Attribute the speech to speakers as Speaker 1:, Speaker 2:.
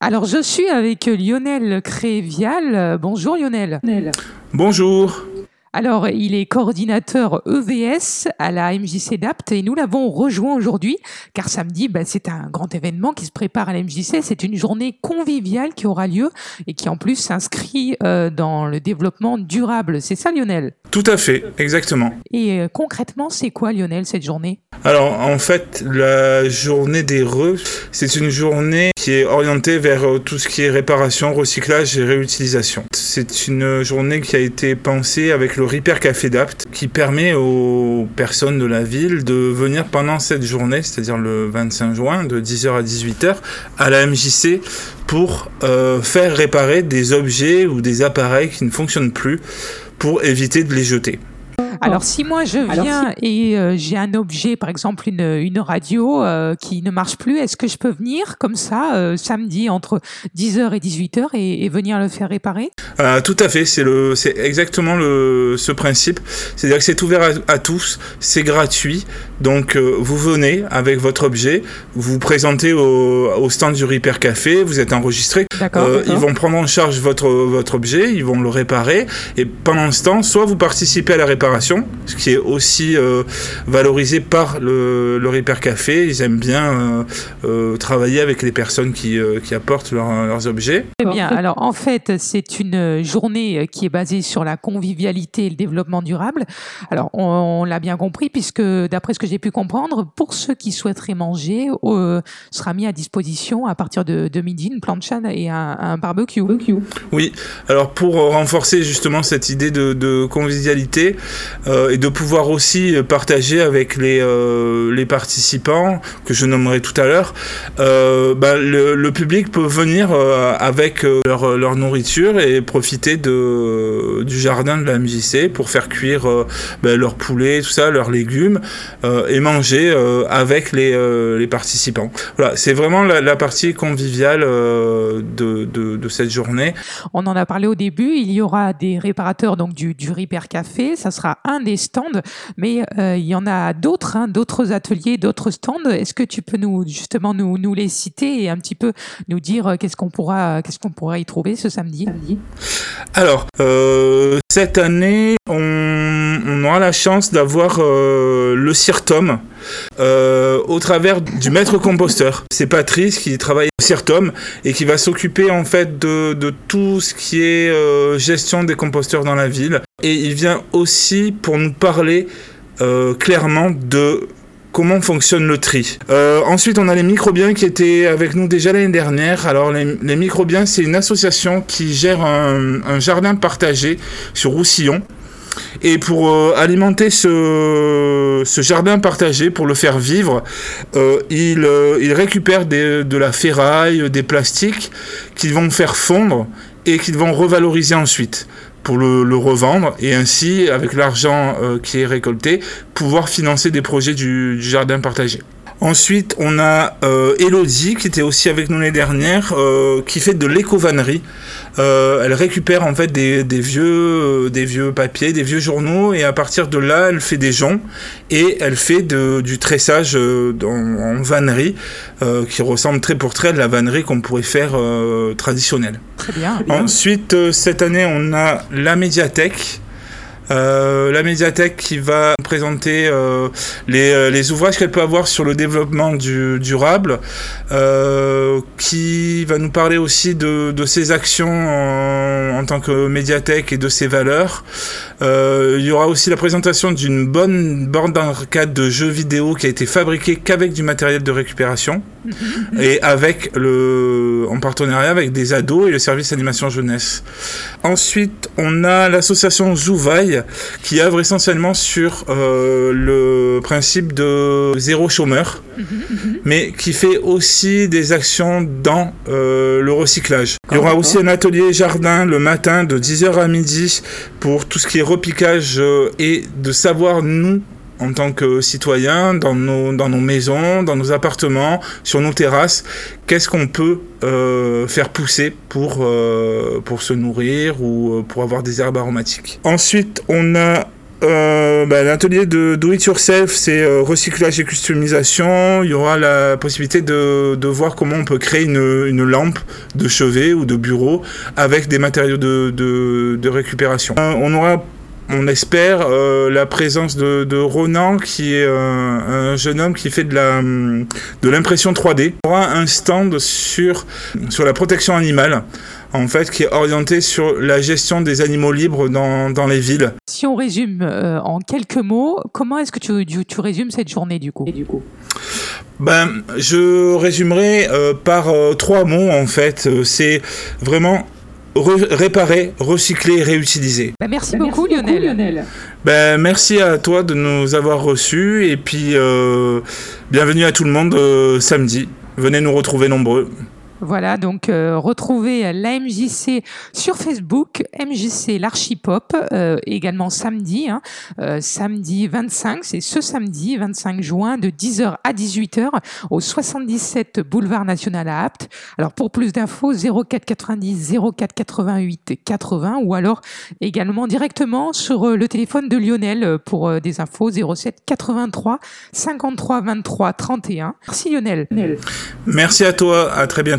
Speaker 1: Alors, je suis avec Lionel Crévial. Bonjour Lionel.
Speaker 2: Bonjour.
Speaker 1: Alors, il est coordinateur EVS à la MJC DAPT et nous l'avons rejoint aujourd'hui car samedi, bah, c'est un grand événement qui se prépare à la MJC. C'est une journée conviviale qui aura lieu et qui en plus s'inscrit euh, dans le développement durable. C'est ça Lionel?
Speaker 2: Tout à fait, exactement.
Speaker 1: Et euh, concrètement, c'est quoi Lionel cette journée?
Speaker 2: Alors, en fait, la journée des RE, c'est une journée qui est orientée vers euh, tout ce qui est réparation, recyclage et réutilisation. C'est une journée qui a été pensée avec le Repair Café d'Apt qui permet aux personnes de la ville de venir pendant cette journée, c'est-à-dire le 25 juin, de 10h à 18h, à la MJC pour euh, faire réparer des objets ou des appareils qui ne fonctionnent plus pour éviter de les jeter.
Speaker 1: Alors si moi je viens et euh, j'ai un objet, par exemple une, une radio euh, qui ne marche plus, est-ce que je peux venir comme ça euh, samedi entre 10h et 18h et, et venir le faire réparer?
Speaker 2: Tout à fait, c'est le, c'est exactement le, ce principe. C'est-à-dire que c'est ouvert à, à tous, c'est gratuit. Donc vous venez avec votre objet, vous vous présentez au, au stand du Repair Café, vous êtes enregistré. ils vont prendre en charge votre, votre objet, ils vont le réparer. Et pendant ce temps, soit vous participez à la réparation ce qui est aussi euh, valorisé par le, le Repair Café. Ils aiment bien euh, euh, travailler avec les personnes qui, qui apportent leurs objets.
Speaker 1: Très bien. Alors en fait, c'est une journée qui est basée sur la convivialité et le développement durable. Alors on, l'a bien compris puisque d'après ce que j'ai pu comprendre, pour ceux qui souhaiteraient manger, sera mis à disposition à partir de, de midi une plancha et un, un barbecue.
Speaker 2: Oui. Alors pour renforcer justement cette idée de, de convivialité, euh, et de pouvoir aussi partager avec les, euh, les participants, que je nommerai tout à l'heure, euh, bah, le, le, public peut venir avec leur, leur, nourriture et profiter de, du jardin de la MJC pour faire cuire bah, leur poulet, tout ça, leurs légumes, et manger avec les, les participants. Voilà, c'est vraiment la, la, partie conviviale de, de, de, cette journée.
Speaker 1: On en a parlé au début, il y aura des réparateurs donc du, du Repair Café, ça sera un des stands, mais euh, il y en a d'autres, hein, d'autres ateliers, d'autres stands. Est-ce que tu peux nous justement nous, nous les citer et un petit peu nous dire euh, qu'est-ce qu'on pourra, qu'est-ce qu'on pourra y trouver ce samedi,
Speaker 2: Alors, euh, cette année, on, aura la chance d'avoir le CIRTOM. Euh, au travers du maître composteur. C'est Patrice qui travaille au CIRTOM et qui va s'occuper en fait de, tout ce qui est euh, gestion des composteurs dans la ville. Et il vient aussi pour nous parler euh, clairement de comment fonctionne le tri. Euh, ensuite, on a les microbiens qui étaient avec nous déjà l'année dernière. Alors, les, microbiens, c'est une association qui gère un, jardin partagé sur Roussillon. Et pour euh, alimenter ce, jardin partagé, pour le faire vivre, euh, il, euh, récupère de la ferraille, des plastiques qu'ils vont faire fondre et qu'ils vont revaloriser ensuite pour le, revendre et ainsi, avec l'argent euh, qui est récolté, pouvoir financer des projets du jardin partagé. Ensuite, on a euh, Elodie qui était aussi avec nous l'année dernière, euh, qui fait de l'éco-vannerie. Euh, elle récupère en fait des, des vieux, euh, des vieux papiers, des vieux journaux, et à partir de là, elle fait des joncs et elle fait de, du tressage euh, en, en, vannerie, euh, qui ressemble très pour très à la vannerie qu'on pourrait faire traditionnelle.
Speaker 1: Très bien.
Speaker 2: Ensuite, cette année, on a la médiathèque. Euh, la médiathèque qui va présenter euh, les, euh, les, ouvrages qu'elle peut avoir sur le développement du, durable, qui va nous parler aussi de, ses actions en, tant que médiathèque et de ses valeurs. Euh, il y aura aussi la présentation d'une bonne borne d'arcade de jeux vidéo qui a été fabriquée qu'avec du matériel de récupération et avec le, en partenariat avec des ados et le service animation jeunesse. Ensuite, on a l'association Zouvaille qui œuvre essentiellement sur euh, le principe de zéro chômeur, mais qui fait aussi des actions dans euh, le recyclage. Il y aura aussi un atelier jardin le matin de 10h à midi pour tout ce qui est repiquage euh, et de savoir nous en tant que citoyens, dans nos, maisons, dans nos appartements, sur nos terrasses, qu'est-ce qu'on peut euh, faire pousser pour, euh, pour se nourrir ou pour avoir des herbes aromatiques. Ensuite, on a euh, bah, l'atelier de do it yourself, c'est euh, recyclage et customisation. Il y aura la possibilité de, voir comment on peut créer une, lampe de chevet ou de bureau avec des matériaux de récupération. Euh, on aura on espère euh, la présence de, de, Ronan, qui est euh, un jeune homme qui fait de la de l'impression 3D. On aura un stand sur sur la protection animale, en fait, qui est orienté sur la gestion des animaux libres dans, dans les villes.
Speaker 1: Si on résume euh, en quelques mots, comment est-ce que tu, tu, tu, résumes cette journée du coup, Et du coup?
Speaker 2: Ben, je résumerai euh, par euh, trois mots en fait. C'est vraiment Re réparer, recycler, réutiliser.
Speaker 1: Bah merci, bah beaucoup, merci, Lionel. Lionel.
Speaker 2: Ben, merci à toi de nous avoir reçus et puis euh, bienvenue à tout le monde euh, samedi. Venez nous retrouver nombreux.
Speaker 1: Voilà, donc euh, retrouvez la MJC sur Facebook, MJC l'Archipop, euh, également samedi, hein, euh, samedi 25, c'est ce samedi 25 juin de 10h à 18h au 77 boulevard national à Apt. Alors pour plus d'infos 04 90 04 88 80 ou alors également directement sur le téléphone de Lionel pour des infos 07 83 53 23 31. Merci Lionel.
Speaker 2: Merci à toi, à très